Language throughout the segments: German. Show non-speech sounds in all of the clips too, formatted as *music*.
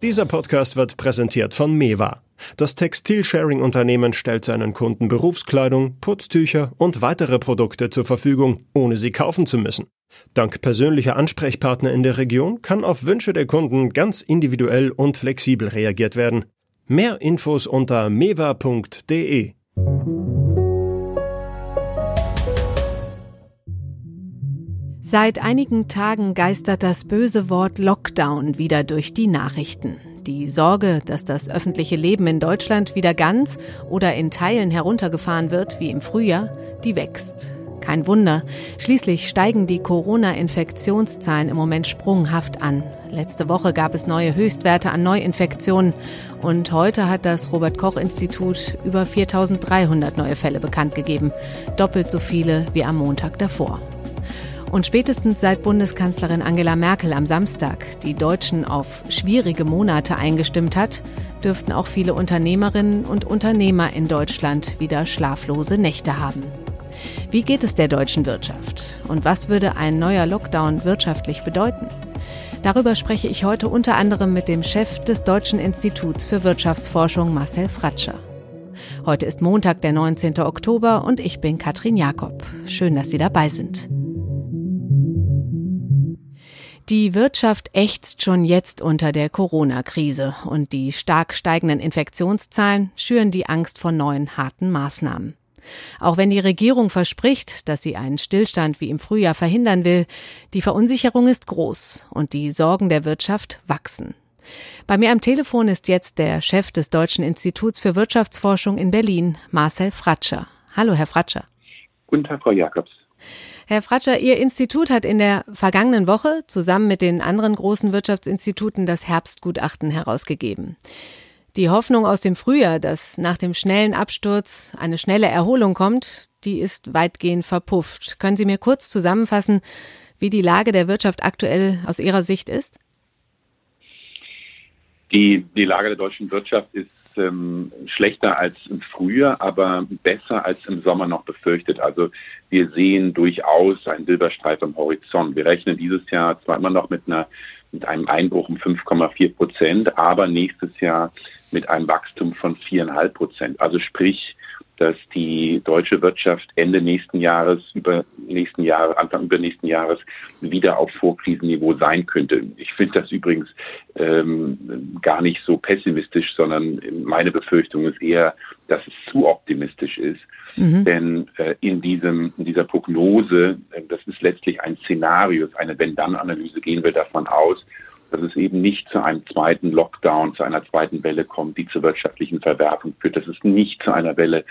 Dieser Podcast wird präsentiert von Mewa. Das Textilsharing-Unternehmen stellt seinen Kunden Berufskleidung, Putztücher und weitere Produkte zur Verfügung, ohne sie kaufen zu müssen. Dank persönlicher Ansprechpartner in der Region kann auf Wünsche der Kunden ganz individuell und flexibel reagiert werden. Mehr Infos unter mewa.de. Seit einigen Tagen geistert das böse Wort Lockdown wieder durch die Nachrichten. Die Sorge, dass das öffentliche Leben in Deutschland wieder ganz oder in Teilen heruntergefahren wird wie im Frühjahr, die wächst. Kein Wunder, schließlich steigen die Corona-Infektionszahlen im Moment sprunghaft an. Letzte Woche gab es neue Höchstwerte an Neuinfektionen und heute hat das Robert Koch Institut über 4300 neue Fälle bekannt gegeben, doppelt so viele wie am Montag davor. Und spätestens seit Bundeskanzlerin Angela Merkel am Samstag die Deutschen auf schwierige Monate eingestimmt hat, dürften auch viele Unternehmerinnen und Unternehmer in Deutschland wieder schlaflose Nächte haben. Wie geht es der deutschen Wirtschaft? Und was würde ein neuer Lockdown wirtschaftlich bedeuten? Darüber spreche ich heute unter anderem mit dem Chef des Deutschen Instituts für Wirtschaftsforschung Marcel Fratscher. Heute ist Montag, der 19. Oktober und ich bin Katrin Jakob. Schön, dass Sie dabei sind. Die Wirtschaft ächzt schon jetzt unter der Corona-Krise und die stark steigenden Infektionszahlen schüren die Angst vor neuen harten Maßnahmen. Auch wenn die Regierung verspricht, dass sie einen Stillstand wie im Frühjahr verhindern will, die Verunsicherung ist groß und die Sorgen der Wirtschaft wachsen. Bei mir am Telefon ist jetzt der Chef des Deutschen Instituts für Wirtschaftsforschung in Berlin, Marcel Fratscher. Hallo, Herr Fratscher. Guten Tag, Frau Jakobs. Herr Fratscher, Ihr Institut hat in der vergangenen Woche zusammen mit den anderen großen Wirtschaftsinstituten das Herbstgutachten herausgegeben. Die Hoffnung aus dem Frühjahr, dass nach dem schnellen Absturz eine schnelle Erholung kommt, die ist weitgehend verpufft. Können Sie mir kurz zusammenfassen, wie die Lage der Wirtschaft aktuell aus Ihrer Sicht ist? Die, die Lage der deutschen Wirtschaft ist ähm, schlechter als im Frühjahr, aber besser als im Sommer noch befürchtet. Also wir sehen durchaus einen Silberstreif am Horizont. Wir rechnen dieses Jahr zwar immer noch mit einer mit einem Einbruch um 5,4 Prozent, aber nächstes Jahr mit einem Wachstum von viereinhalb Prozent. Also sprich, dass die deutsche Wirtschaft Ende nächsten Jahres, über nächsten Jahre, Anfang übernächsten Jahres wieder auf Vorkrisenniveau sein könnte. Ich finde das übrigens ähm, gar nicht so pessimistisch, sondern meine Befürchtung ist eher, dass es zu optimistisch ist. Mhm. Denn äh, in, diesem, in dieser Prognose, äh, das ist letztlich ein Szenario, eine Wenn-Dann-Analyse, gehen wir davon aus, dass es eben nicht zu einem zweiten Lockdown, zu einer zweiten Welle kommt, die zur wirtschaftlichen Verwerfung führt, dass es nicht zu einer Welle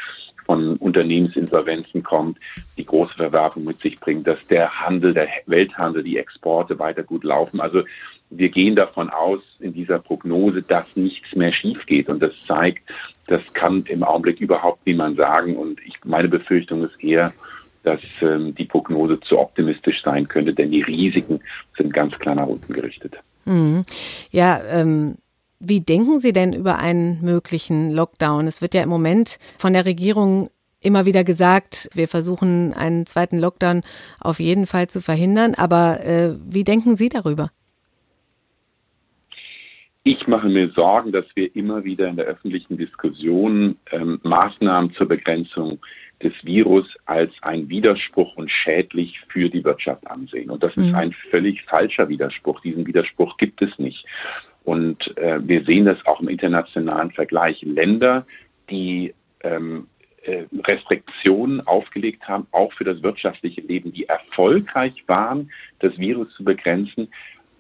von Unternehmensinsolvenzen kommt, die große Verwerfung mit sich bringt, dass der Handel, der Welthandel, die Exporte weiter gut laufen. Also wir gehen davon aus in dieser Prognose, dass nichts mehr schief geht. Und das zeigt, das kann im Augenblick überhaupt niemand sagen. Und ich, meine Befürchtung ist eher, dass ähm, die Prognose zu optimistisch sein könnte, denn die Risiken sind ganz klar nach unten gerichtet. Mhm. Ja, ähm, wie denken Sie denn über einen möglichen Lockdown? Es wird ja im Moment von der Regierung immer wieder gesagt, wir versuchen einen zweiten Lockdown auf jeden Fall zu verhindern. Aber äh, wie denken Sie darüber? Ich mache mir Sorgen, dass wir immer wieder in der öffentlichen Diskussion ähm, Maßnahmen zur Begrenzung des Virus als ein Widerspruch und schädlich für die Wirtschaft ansehen. Und das mhm. ist ein völlig falscher Widerspruch. Diesen Widerspruch gibt es nicht. Und äh, wir sehen das auch im internationalen Vergleich. Länder, die ähm, äh, Restriktionen aufgelegt haben, auch für das wirtschaftliche Leben, die erfolgreich waren, das Virus zu begrenzen,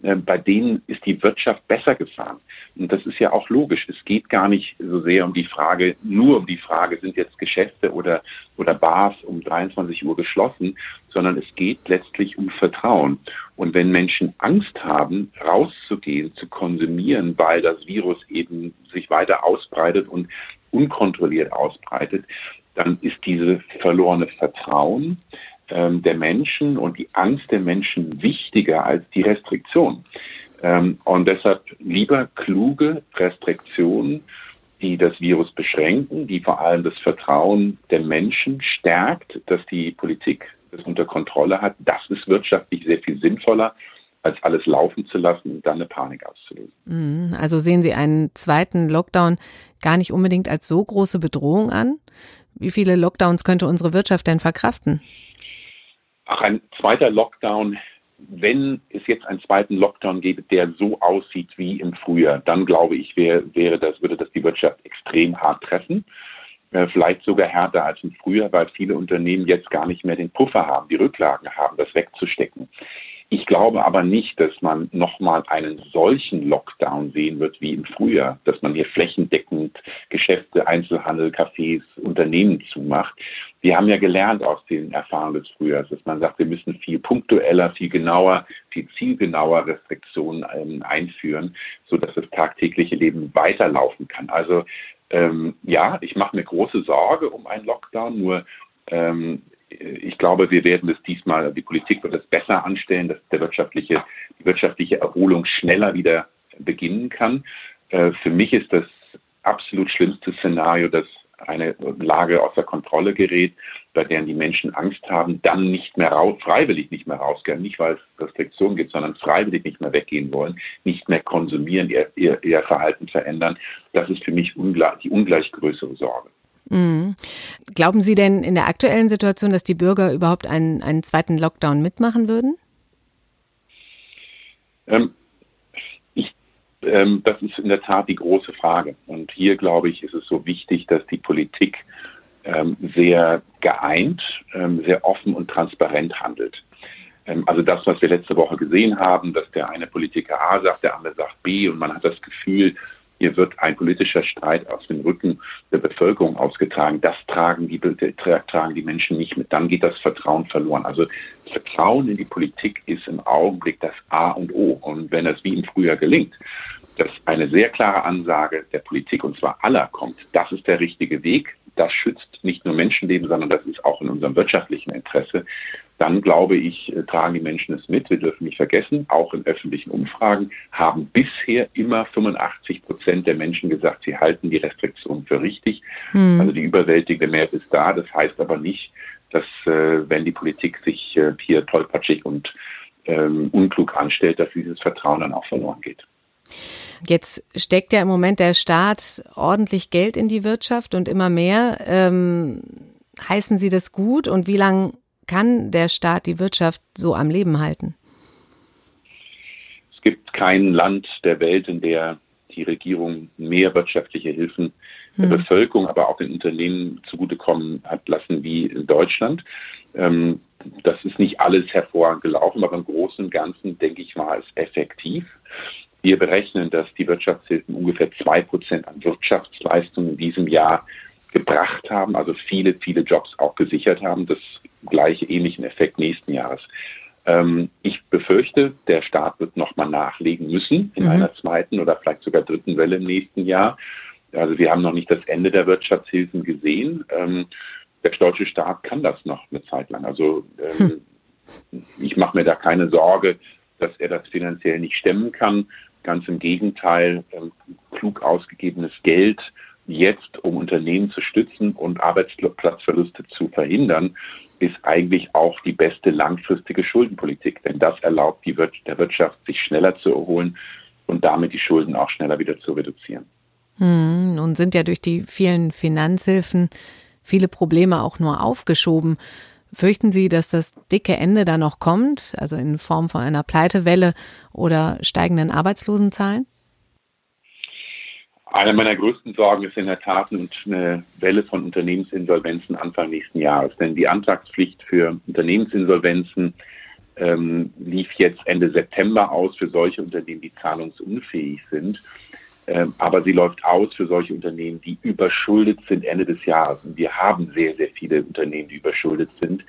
bei denen ist die Wirtschaft besser gefahren. Und das ist ja auch logisch. Es geht gar nicht so sehr um die Frage, nur um die Frage, sind jetzt Geschäfte oder, oder Bars um 23 Uhr geschlossen, sondern es geht letztlich um Vertrauen. Und wenn Menschen Angst haben, rauszugehen, zu konsumieren, weil das Virus eben sich weiter ausbreitet und unkontrolliert ausbreitet, dann ist dieses verlorene Vertrauen ähm, der Menschen und die Angst der Menschen wichtiger als die Restriktion. Ähm, und deshalb lieber kluge Restriktionen, die das Virus beschränken, die vor allem das Vertrauen der Menschen stärkt, dass die Politik das unter Kontrolle hat. Das ist wirtschaftlich sehr viel sinnvoller, als alles laufen zu lassen und dann eine Panik auszulösen. Mhm. Also sehen Sie einen zweiten Lockdown gar nicht unbedingt als so große Bedrohung an? Wie viele Lockdowns könnte unsere Wirtschaft denn verkraften? Ach, ein zweiter Lockdown, wenn es jetzt einen zweiten Lockdown gäbe, der so aussieht wie im Frühjahr, dann glaube ich, wäre, wäre das, würde das die Wirtschaft extrem hart treffen. Äh, vielleicht sogar härter als im Frühjahr, weil viele Unternehmen jetzt gar nicht mehr den Puffer haben, die Rücklagen haben, das wegzustecken. Ich glaube aber nicht, dass man nochmal einen solchen Lockdown sehen wird wie im Frühjahr, dass man hier flächendeckend Geschäfte, Einzelhandel, Cafés, Unternehmen zumacht. Wir haben ja gelernt aus den Erfahrungen des Frühjahrs, dass man sagt, wir müssen viel punktueller, viel genauer, viel zielgenauer Restriktionen ähm, einführen, sodass das tagtägliche Leben weiterlaufen kann. Also ähm, ja, ich mache mir große Sorge um einen Lockdown, nur ähm, ich glaube, wir werden es diesmal, die Politik wird es besser anstellen, dass der wirtschaftliche, die wirtschaftliche Erholung schneller wieder beginnen kann. Äh, für mich ist das absolut schlimmste Szenario, dass eine Lage außer Kontrolle gerät, bei der die Menschen Angst haben, dann nicht mehr raus, freiwillig nicht mehr rausgehen, nicht weil es Restriktionen gibt, sondern freiwillig nicht mehr weggehen wollen, nicht mehr konsumieren, ihr, ihr, ihr Verhalten verändern. Das ist für mich ungleich, die ungleich größere Sorge. Mhm. Glauben Sie denn in der aktuellen Situation, dass die Bürger überhaupt einen, einen zweiten Lockdown mitmachen würden? Ähm, ich, ähm, das ist in der Tat die große Frage. Und hier, glaube ich, ist es so wichtig, dass die Politik ähm, sehr geeint, ähm, sehr offen und transparent handelt. Ähm, also das, was wir letzte Woche gesehen haben, dass der eine Politiker A sagt, der andere sagt B und man hat das Gefühl, hier wird ein politischer Streit aus dem Rücken der Bevölkerung ausgetragen. Das tragen die, tragen die Menschen nicht mit. Dann geht das Vertrauen verloren. Also Vertrauen in die Politik ist im Augenblick das A und O. Und wenn es wie im Frühjahr gelingt, dass eine sehr klare Ansage der Politik, und zwar aller, kommt, das ist der richtige Weg, das schützt nicht nur Menschenleben, sondern das ist auch in unserem wirtschaftlichen Interesse, dann glaube ich, äh, tragen die Menschen es mit. Wir dürfen nicht vergessen, auch in öffentlichen Umfragen haben bisher immer 85 Prozent der Menschen gesagt, sie halten die Restriktionen für richtig. Hm. Also die überwältigende Mehrheit ist da. Das heißt aber nicht, dass äh, wenn die Politik sich äh, hier tollpatschig und ähm, unklug anstellt, dass dieses Vertrauen dann auch verloren geht. Jetzt steckt ja im Moment der Staat ordentlich Geld in die Wirtschaft und immer mehr. Ähm, heißen Sie das gut und wie lange kann der Staat die Wirtschaft so am Leben halten? Es gibt kein Land der Welt, in der die Regierung mehr wirtschaftliche Hilfen der hm. Bevölkerung, aber auch den Unternehmen zugutekommen hat lassen wie in Deutschland. Ähm, das ist nicht alles hervorragend gelaufen, aber im Großen und Ganzen, denke ich, war es effektiv. Wir berechnen, dass die Wirtschaftshilfen ungefähr zwei Prozent an Wirtschaftsleistungen in diesem Jahr gebracht haben, also viele, viele Jobs auch gesichert haben. Das gleiche ähnlichen Effekt nächsten Jahres. Ähm, ich befürchte, der Staat wird nochmal nachlegen müssen in mhm. einer zweiten oder vielleicht sogar dritten Welle im nächsten Jahr. Also wir haben noch nicht das Ende der Wirtschaftshilfen gesehen. Ähm, der deutsche Staat kann das noch eine Zeit lang. Also ähm, hm. ich mache mir da keine Sorge, dass er das finanziell nicht stemmen kann. Ganz im Gegenteil, ähm, klug ausgegebenes Geld jetzt, um Unternehmen zu stützen und Arbeitsplatzverluste zu verhindern, ist eigentlich auch die beste langfristige Schuldenpolitik. Denn das erlaubt Wir der Wirtschaft, sich schneller zu erholen und damit die Schulden auch schneller wieder zu reduzieren. Hm, nun sind ja durch die vielen Finanzhilfen viele Probleme auch nur aufgeschoben. Fürchten Sie, dass das dicke Ende da noch kommt, also in Form von einer Pleitewelle oder steigenden Arbeitslosenzahlen? Eine meiner größten Sorgen ist in der Tat eine Welle von Unternehmensinsolvenzen Anfang nächsten Jahres. Denn die Antragspflicht für Unternehmensinsolvenzen ähm, lief jetzt Ende September aus für solche Unternehmen, die zahlungsunfähig sind. Ähm, aber sie läuft aus für solche Unternehmen, die überschuldet sind Ende des Jahres. Und wir haben sehr, sehr viele Unternehmen, die überschuldet sind.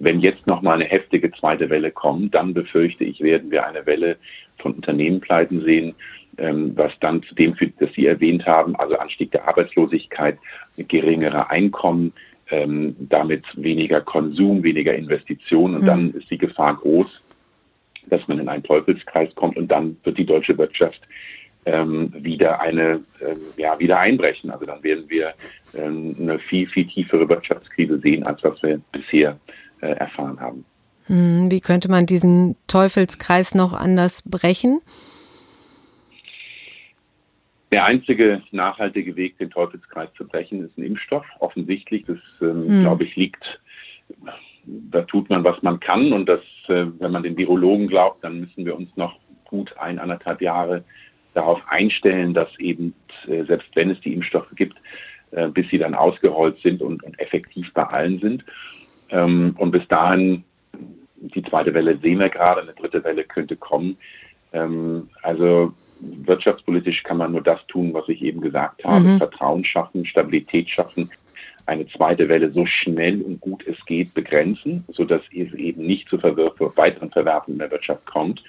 Wenn jetzt noch mal eine heftige zweite Welle kommt, dann befürchte ich, werden wir eine Welle von Unternehmenpleiten sehen, ähm, was dann zu dem führt, das Sie erwähnt haben, also Anstieg der Arbeitslosigkeit, geringere Einkommen, ähm, damit weniger Konsum, weniger Investitionen und mhm. dann ist die Gefahr groß, dass man in einen Teufelskreis kommt und dann wird die deutsche Wirtschaft ähm, wieder eine ähm, ja wieder einbrechen. Also dann werden wir ähm, eine viel viel tiefere Wirtschaftskrise sehen, als was wir bisher äh, erfahren haben. Hm, wie könnte man diesen Teufelskreis noch anders brechen? Der einzige nachhaltige Weg, den Teufelskreis zu brechen, ist ein Impfstoff. Offensichtlich, das, ähm, hm. glaube ich, liegt, da tut man, was man kann. Und das, äh, wenn man den Virologen glaubt, dann müssen wir uns noch gut ein, anderthalb Jahre darauf einstellen, dass eben, äh, selbst wenn es die Impfstoffe gibt, äh, bis sie dann ausgerollt sind und, und effektiv bei allen sind. Ähm, und bis dahin, die zweite Welle sehen wir gerade, eine dritte Welle könnte kommen. Ähm, also wirtschaftspolitisch kann man nur das tun, was ich eben gesagt habe. Mhm. Vertrauen schaffen, Stabilität schaffen, eine zweite Welle so schnell und gut es geht begrenzen, sodass es eben nicht zu Verwirf weiteren Verwerfungen in der Wirtschaft kommt.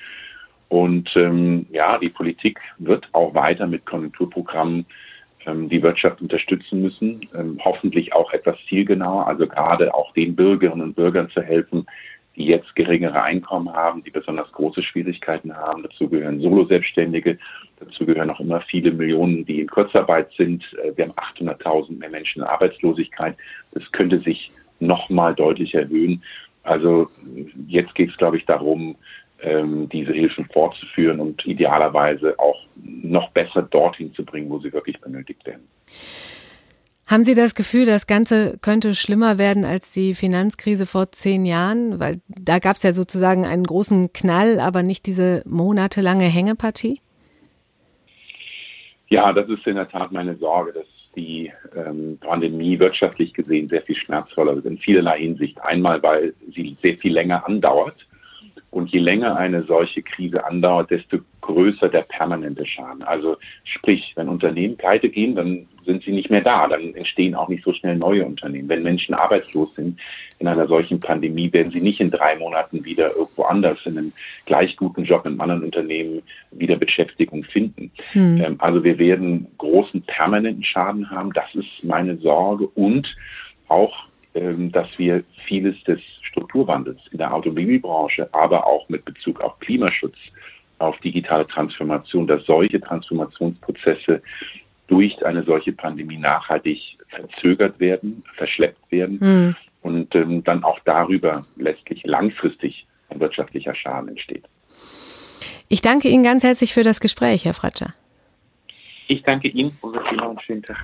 Und ähm, ja, die Politik wird auch weiter mit Konjunkturprogrammen ähm, die Wirtschaft unterstützen müssen, ähm, hoffentlich auch etwas zielgenauer, also gerade auch den Bürgerinnen und Bürgern zu helfen, die jetzt geringere Einkommen haben, die besonders große Schwierigkeiten haben. Dazu gehören Solo-Selbstständige, dazu gehören auch immer viele Millionen, die in Kurzarbeit sind. Äh, wir haben 800.000 mehr Menschen in Arbeitslosigkeit. Das könnte sich noch mal deutlich erhöhen. Also jetzt geht es, glaube ich, darum, ähm, diese Hilfen fortzuführen und idealerweise auch noch besser dorthin zu bringen, wo sie wirklich benötigt werden. Haben Sie das Gefühl, das Ganze könnte schlimmer werden als die Finanzkrise vor zehn Jahren? Weil da gab es ja sozusagen einen großen Knall, aber nicht diese monatelange Hängepartie? Ja, das ist in der Tat meine Sorge, dass die ähm, Pandemie wirtschaftlich gesehen sehr viel schmerzvoller ist in vielerlei Hinsicht. Einmal, weil sie sehr viel länger andauert und je länger eine solche Krise andauert, desto größer der permanente Schaden. Also sprich, wenn Unternehmen pleite gehen, dann sind sie nicht mehr da. Dann entstehen auch nicht so schnell neue Unternehmen. Wenn Menschen arbeitslos sind in einer solchen Pandemie, werden sie nicht in drei Monaten wieder irgendwo anders in einem gleich guten Job in einem anderen Unternehmen wieder Beschäftigung finden. Hm. Ähm, also wir werden großen permanenten Schaden haben. Das ist meine Sorge und auch, ähm, dass wir vieles des Strukturwandels in der Automobilbranche, aber auch mit Bezug auf Klimaschutz, auf digitale Transformation, dass solche Transformationsprozesse durch eine solche Pandemie nachhaltig verzögert werden, verschleppt werden mhm. und ähm, dann auch darüber letztlich langfristig ein wirtschaftlicher Schaden entsteht. Ich danke Ihnen ganz herzlich für das Gespräch, Herr Fratscher. Ich danke Ihnen und wünsche Ihnen einen schönen Tag.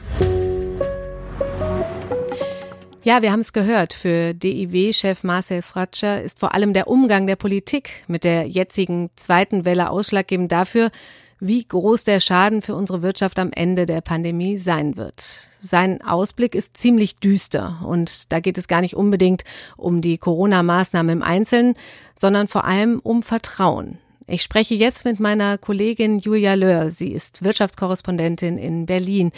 Ja, wir haben es gehört. Für DIW-Chef Marcel Fratscher ist vor allem der Umgang der Politik mit der jetzigen zweiten Welle ausschlaggebend dafür, wie groß der Schaden für unsere Wirtschaft am Ende der Pandemie sein wird. Sein Ausblick ist ziemlich düster und da geht es gar nicht unbedingt um die Corona-Maßnahmen im Einzelnen, sondern vor allem um Vertrauen. Ich spreche jetzt mit meiner Kollegin Julia Löhr. Sie ist Wirtschaftskorrespondentin in Berlin.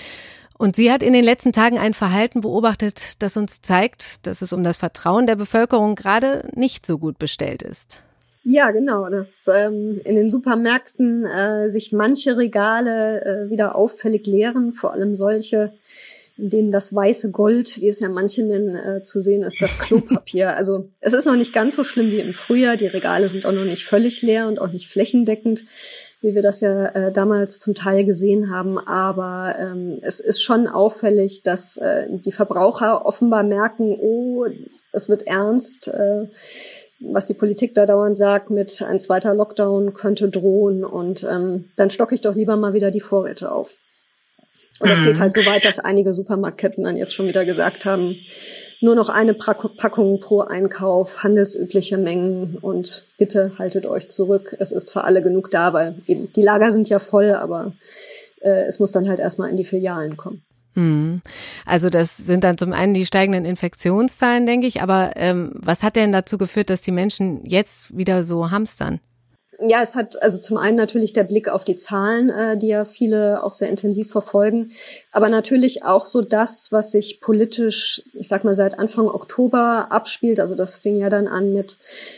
Und sie hat in den letzten Tagen ein Verhalten beobachtet, das uns zeigt, dass es um das Vertrauen der Bevölkerung gerade nicht so gut bestellt ist. Ja, genau, dass ähm, in den Supermärkten äh, sich manche Regale äh, wieder auffällig leeren, vor allem solche, in denen das weiße Gold, wie es ja manche nennen, äh, zu sehen ist, das Klopapier. *laughs* Also es ist noch nicht ganz so schlimm wie im Frühjahr. Die Regale sind auch noch nicht völlig leer und auch nicht flächendeckend wie wir das ja äh, damals zum Teil gesehen haben. Aber ähm, es ist schon auffällig, dass äh, die Verbraucher offenbar merken, oh, es wird ernst. Äh, was die Politik da dauernd sagt, mit ein zweiter Lockdown könnte drohen und ähm, dann stocke ich doch lieber mal wieder die Vorräte auf. Und das geht mhm. halt so weit, dass einige Supermarktketten dann jetzt schon wieder gesagt haben, nur noch eine Packung pro Einkauf, handelsübliche Mengen und bitte haltet euch zurück. Es ist für alle genug da, weil eben die Lager sind ja voll, aber äh, es muss dann halt erstmal in die Filialen kommen. Hm. Also das sind dann zum einen die steigenden Infektionszahlen, denke ich, aber ähm, was hat denn dazu geführt, dass die Menschen jetzt wieder so hamstern? Ja, es hat also zum einen natürlich der Blick auf die Zahlen, äh, die ja viele auch sehr intensiv verfolgen, aber natürlich auch so das, was sich politisch, ich sag mal seit Anfang Oktober abspielt. Also das fing ja dann an mit,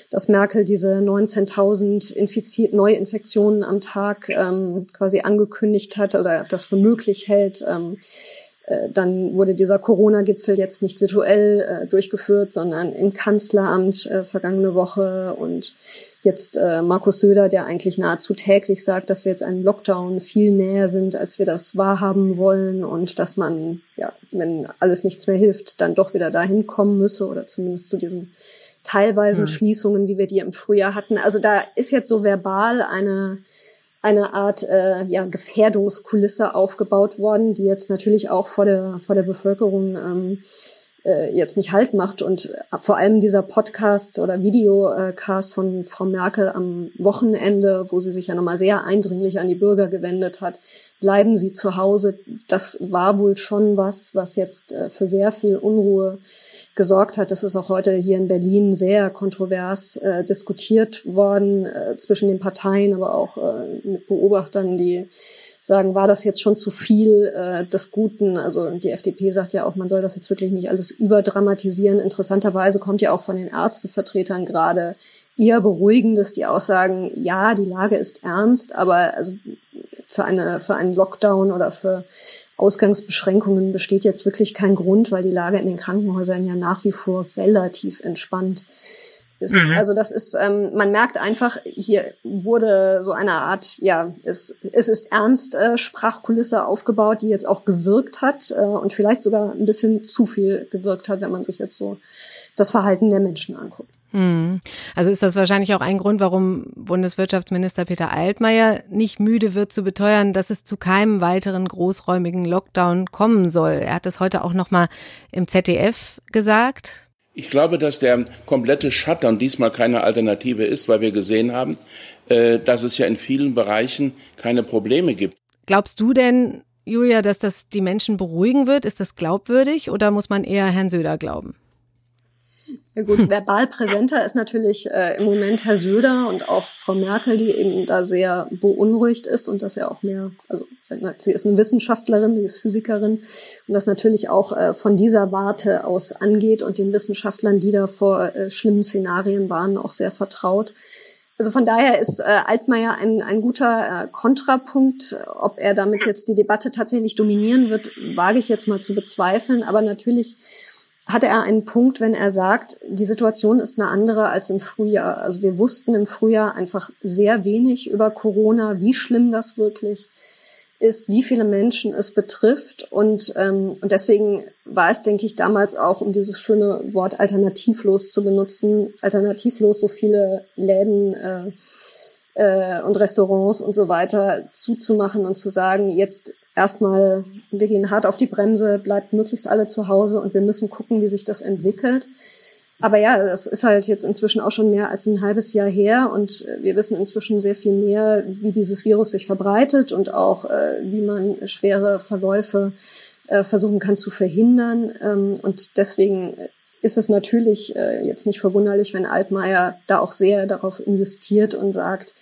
dass Merkel diese 19.000 infiziert Neuinfektionen am Tag ähm, quasi angekündigt hat oder das für möglich hält. Ähm, äh, dann wurde dieser Corona-Gipfel jetzt nicht virtuell äh, durchgeführt, sondern im Kanzleramt äh, vergangene Woche und jetzt äh, Markus Söder, der eigentlich nahezu täglich sagt, dass wir jetzt einem Lockdown viel näher sind, als wir das wahrhaben wollen und dass man, ja, wenn alles nichts mehr hilft, dann doch wieder dahin kommen müsse oder zumindest zu diesem teilweisen mhm. Schließungen, wie wir die im Frühjahr hatten. Also da ist jetzt so verbal eine eine Art äh, ja, Gefährdungskulisse aufgebaut worden, die jetzt natürlich auch vor der vor der Bevölkerung ähm, äh, jetzt nicht Halt macht. Und vor allem dieser Podcast oder Videocast von Frau Merkel am Wochenende, wo sie sich ja nochmal sehr eindringlich an die Bürger gewendet hat, bleiben Sie zu Hause. Das war wohl schon was, was jetzt äh, für sehr viel Unruhe gesorgt hat. Das ist auch heute hier in Berlin sehr kontrovers äh, diskutiert worden äh, zwischen den Parteien, aber auch äh, mit Beobachtern, die sagen, war das jetzt schon zu viel äh, des Guten? Also die FDP sagt ja auch, man soll das jetzt wirklich nicht alles überdramatisieren. Interessanterweise kommt ja auch von den Ärztevertretern gerade eher beruhigendes, die Aussagen, ja, die Lage ist ernst, aber also für eine für einen Lockdown oder für Ausgangsbeschränkungen besteht jetzt wirklich kein Grund, weil die Lage in den Krankenhäusern ja nach wie vor relativ entspannt ist. Mhm. Also das ist, ähm, man merkt einfach, hier wurde so eine Art, ja, es, es ist ernst äh, Sprachkulisse aufgebaut, die jetzt auch gewirkt hat äh, und vielleicht sogar ein bisschen zu viel gewirkt hat, wenn man sich jetzt so das Verhalten der Menschen anguckt. Mhm. Also ist das wahrscheinlich auch ein Grund, warum Bundeswirtschaftsminister Peter Altmaier nicht müde wird zu beteuern, dass es zu keinem weiteren großräumigen Lockdown kommen soll. Er hat das heute auch noch mal im ZDF gesagt. Ich glaube, dass der komplette Shutdown diesmal keine Alternative ist, weil wir gesehen haben, äh, dass es ja in vielen Bereichen keine Probleme gibt. Glaubst du denn, Julia, dass das die Menschen beruhigen wird? Ist das glaubwürdig oder muss man eher Herrn Söder glauben? Ja gut, *laughs* verbal präsenter ist natürlich äh, im Moment Herr Söder und auch Frau Merkel, die eben da sehr beunruhigt ist und dass er auch mehr, also sie ist eine Wissenschaftlerin, sie ist Physikerin und das natürlich auch äh, von dieser Warte aus angeht und den Wissenschaftlern, die da vor äh, schlimmen Szenarien waren, auch sehr vertraut. Also von daher ist äh, Altmaier ein, ein guter äh, Kontrapunkt. Ob er damit jetzt die Debatte tatsächlich dominieren wird, wage ich jetzt mal zu bezweifeln. Aber natürlich hatte er einen Punkt, wenn er sagt, die Situation ist eine andere als im Frühjahr. Also wir wussten im Frühjahr einfach sehr wenig über Corona, wie schlimm das wirklich ist, wie viele Menschen es betrifft. Und, ähm, und deswegen war es, denke ich, damals auch, um dieses schöne Wort alternativlos zu benutzen, alternativlos so viele Läden äh, äh, und Restaurants und so weiter zuzumachen und zu sagen, jetzt erstmal, wir gehen hart auf die Bremse, bleibt möglichst alle zu Hause und wir müssen gucken, wie sich das entwickelt. Aber ja, das ist halt jetzt inzwischen auch schon mehr als ein halbes Jahr her und wir wissen inzwischen sehr viel mehr, wie dieses Virus sich verbreitet und auch, äh, wie man schwere Verläufe äh, versuchen kann zu verhindern. Ähm, und deswegen ist es natürlich äh, jetzt nicht verwunderlich, wenn Altmaier da auch sehr darauf insistiert und sagt,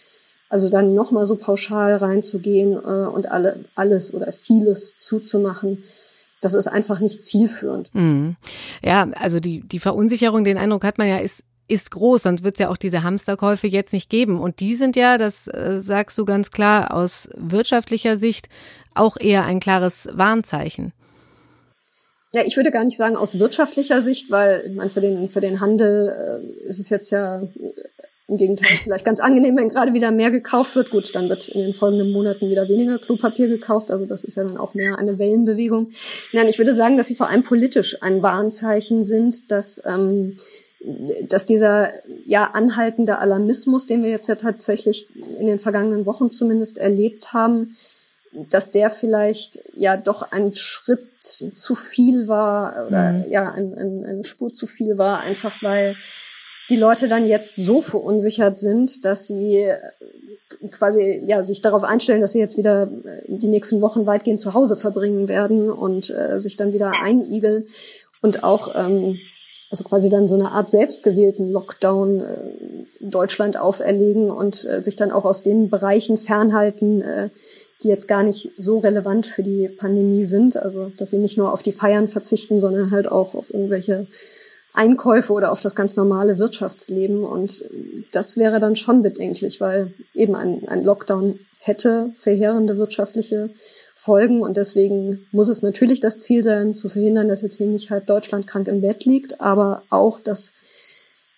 also dann nochmal so pauschal reinzugehen äh, und alle, alles oder vieles zuzumachen, das ist einfach nicht zielführend. Mhm. Ja, also die, die Verunsicherung, den Eindruck hat man ja, ist ist groß, sonst wird es ja auch diese Hamsterkäufe jetzt nicht geben. Und die sind ja, das äh, sagst du ganz klar, aus wirtschaftlicher Sicht auch eher ein klares Warnzeichen. Ja, ich würde gar nicht sagen aus wirtschaftlicher Sicht, weil ich meine, für den, für den Handel äh, ist es jetzt ja im Gegenteil, vielleicht ganz angenehm, wenn gerade wieder mehr gekauft wird. Gut, dann wird in den folgenden Monaten wieder weniger Klopapier gekauft. Also das ist ja dann auch mehr eine Wellenbewegung. Nein, ich würde sagen, dass sie vor allem politisch ein Warnzeichen sind, dass ähm, dass dieser ja anhaltende Alarmismus, den wir jetzt ja tatsächlich in den vergangenen Wochen zumindest erlebt haben, dass der vielleicht ja doch ein Schritt zu viel war oder mhm. ja ein, ein, eine Spur zu viel war, einfach weil die Leute dann jetzt so verunsichert sind, dass sie äh, quasi ja sich darauf einstellen, dass sie jetzt wieder äh, die nächsten Wochen weitgehend zu Hause verbringen werden und äh, sich dann wieder einigeln und auch ähm, also quasi dann so eine Art selbstgewählten Lockdown äh, Deutschland auferlegen und äh, sich dann auch aus den Bereichen fernhalten, äh, die jetzt gar nicht so relevant für die Pandemie sind. Also dass sie nicht nur auf die Feiern verzichten, sondern halt auch auf irgendwelche Einkäufe oder auf das ganz normale Wirtschaftsleben. Und das wäre dann schon bedenklich, weil eben ein, ein Lockdown hätte verheerende wirtschaftliche Folgen. Und deswegen muss es natürlich das Ziel sein, zu verhindern, dass jetzt hier nicht halb Deutschland krank im Bett liegt, aber auch, dass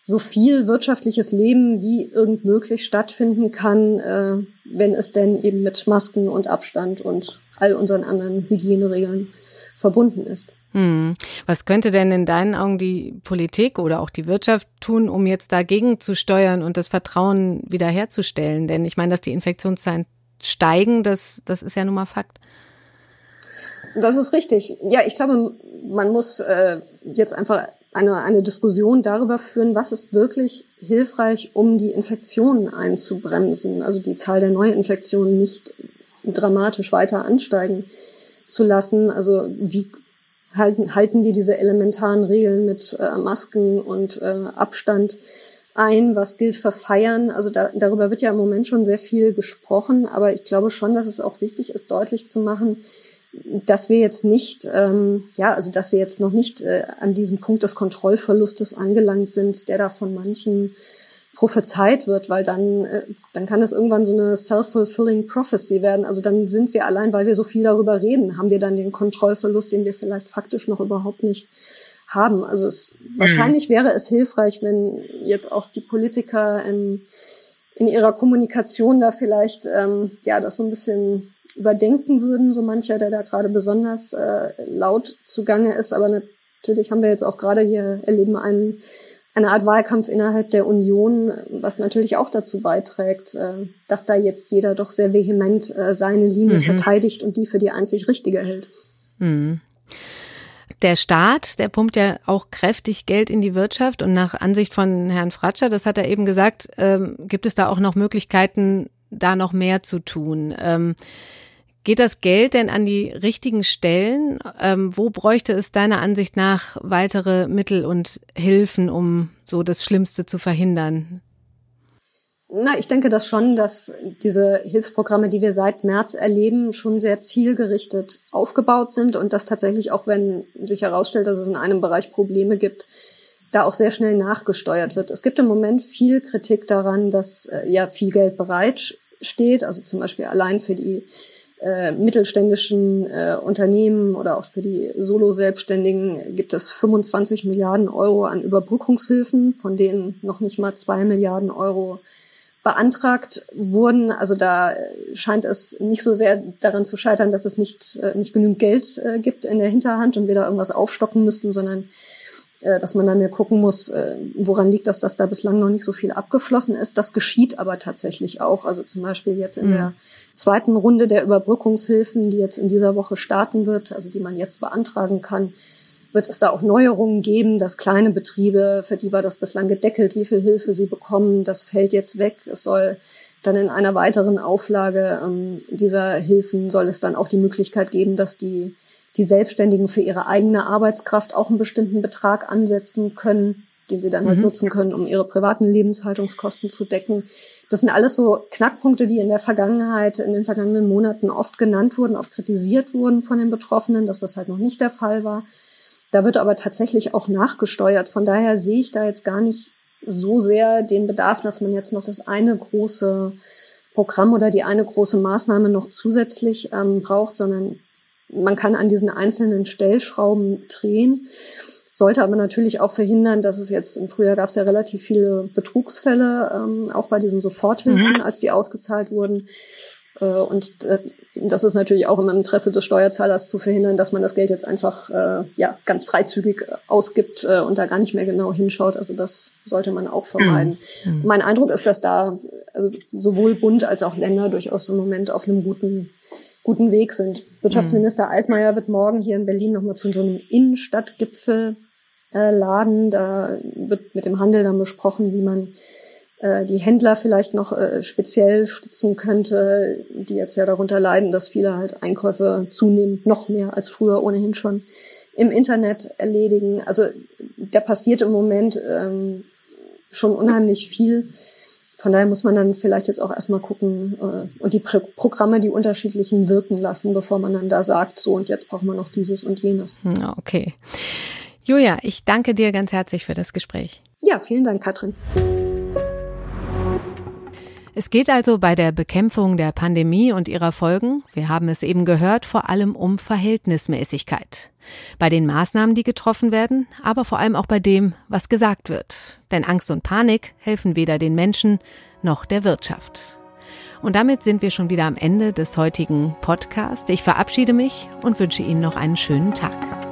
so viel wirtschaftliches Leben wie irgend möglich stattfinden kann, äh, wenn es denn eben mit Masken und Abstand und all unseren anderen Hygieneregeln verbunden ist. Hm. Was könnte denn in deinen Augen die Politik oder auch die Wirtschaft tun, um jetzt dagegen zu steuern und das Vertrauen wiederherzustellen? Denn ich meine, dass die Infektionszahlen steigen, das, das ist ja nun mal Fakt. Das ist richtig. Ja, ich glaube, man muss äh, jetzt einfach eine, eine Diskussion darüber führen, was ist wirklich hilfreich, um die Infektionen einzubremsen, also die Zahl der Neuinfektionen nicht dramatisch weiter ansteigen zu lassen. Also wie halten, halten wir diese elementaren Regeln mit äh, Masken und äh, Abstand ein? Was gilt für Feiern? Also da, darüber wird ja im Moment schon sehr viel gesprochen, aber ich glaube schon, dass es auch wichtig ist, deutlich zu machen, dass wir jetzt nicht, ähm, ja, also dass wir jetzt noch nicht äh, an diesem Punkt des Kontrollverlustes angelangt sind, der da von manchen prophezeit wird, weil dann, äh, dann kann es irgendwann so eine self-fulfilling prophecy werden. Also dann sind wir allein, weil wir so viel darüber reden, haben wir dann den Kontrollverlust, den wir vielleicht faktisch noch überhaupt nicht haben. Also es, mhm. wahrscheinlich wäre es hilfreich, wenn jetzt auch die Politiker in, in ihrer Kommunikation da vielleicht ähm, ja das so ein bisschen überdenken würden, so mancher, der da gerade besonders äh, laut zugange ist. Aber natürlich haben wir jetzt auch gerade hier erleben einen eine Art Wahlkampf innerhalb der Union, was natürlich auch dazu beiträgt, äh, dass da jetzt jeder doch sehr vehement äh, seine Linie mhm. verteidigt und die für die einzig richtige hält. Mhm. Der Staat, der pumpt ja auch kräftig Geld in die Wirtschaft und nach Ansicht von Herrn Fratscher, das hat er eben gesagt, ähm, gibt es da auch noch Möglichkeiten, da noch mehr zu tun. Ähm, Geht das Geld denn an die richtigen Stellen? Ähm, wo bräuchte es deiner Ansicht nach weitere Mittel und Hilfen, um so das Schlimmste zu verhindern? Na, ich denke das schon, dass diese Hilfsprogramme, die wir seit März erleben, schon sehr zielgerichtet aufgebaut sind und dass tatsächlich auch, wenn sich herausstellt, dass es in einem Bereich Probleme gibt, da auch sehr schnell nachgesteuert wird. Es gibt im Moment viel Kritik daran, dass äh, ja viel Geld bereit steht, also zum Beispiel allein für die äh, mittelständischen äh, Unternehmen oder auch für die Solo-Selbstständigen gibt es 25 Milliarden Euro an Überbrückungshilfen, von denen noch nicht mal zwei Milliarden Euro beantragt wurden. Also da scheint es nicht so sehr daran zu scheitern, dass es nicht, äh, nicht genügend Geld äh, gibt in der Hinterhand und wir da irgendwas aufstocken müssten, sondern äh, dass man dann ja gucken muss, äh, woran liegt das, dass da bislang noch nicht so viel abgeflossen ist. Das geschieht aber tatsächlich auch. Also zum Beispiel jetzt in mhm. der zweiten Runde der Überbrückungshilfen, die jetzt in dieser Woche starten wird, also die man jetzt beantragen kann, wird es da auch Neuerungen geben, dass kleine Betriebe, für die war das bislang gedeckelt, wie viel Hilfe sie bekommen, das fällt jetzt weg. Es soll dann in einer weiteren Auflage ähm, dieser Hilfen soll es dann auch die Möglichkeit geben, dass die die Selbstständigen für ihre eigene Arbeitskraft auch einen bestimmten Betrag ansetzen können, den sie dann halt mhm. nutzen können, um ihre privaten Lebenshaltungskosten zu decken. Das sind alles so Knackpunkte, die in der Vergangenheit, in den vergangenen Monaten oft genannt wurden, oft kritisiert wurden von den Betroffenen, dass das halt noch nicht der Fall war. Da wird aber tatsächlich auch nachgesteuert. Von daher sehe ich da jetzt gar nicht so sehr den Bedarf, dass man jetzt noch das eine große Programm oder die eine große Maßnahme noch zusätzlich ähm, braucht, sondern man kann an diesen einzelnen Stellschrauben drehen, sollte aber natürlich auch verhindern, dass es jetzt im Frühjahr gab es ja relativ viele Betrugsfälle, ähm, auch bei diesen Soforthilfen, mhm. als die ausgezahlt wurden. Äh, und äh, das ist natürlich auch im Interesse des Steuerzahlers zu verhindern, dass man das Geld jetzt einfach äh, ja ganz freizügig ausgibt äh, und da gar nicht mehr genau hinschaut. Also das sollte man auch vermeiden. Mhm. Mein Eindruck ist, dass da also sowohl Bund als auch Länder durchaus im Moment auf einem guten guten Weg sind. Wirtschaftsminister mhm. Altmaier wird morgen hier in Berlin nochmal zu so einem Innenstadtgipfel äh, laden. Da wird mit dem Handel dann besprochen, wie man äh, die Händler vielleicht noch äh, speziell stützen könnte, die jetzt ja darunter leiden, dass viele halt Einkäufe zunehmend noch mehr als früher ohnehin schon im Internet erledigen. Also da passiert im Moment ähm, schon unheimlich viel. Von daher muss man dann vielleicht jetzt auch erstmal gucken äh, und die Pro Programme, die unterschiedlichen wirken lassen, bevor man dann da sagt, so und jetzt brauchen wir noch dieses und jenes. Hm, okay. Julia, ich danke dir ganz herzlich für das Gespräch. Ja, vielen Dank, Katrin. Es geht also bei der Bekämpfung der Pandemie und ihrer Folgen, wir haben es eben gehört, vor allem um Verhältnismäßigkeit. Bei den Maßnahmen, die getroffen werden, aber vor allem auch bei dem, was gesagt wird. Denn Angst und Panik helfen weder den Menschen noch der Wirtschaft. Und damit sind wir schon wieder am Ende des heutigen Podcasts. Ich verabschiede mich und wünsche Ihnen noch einen schönen Tag.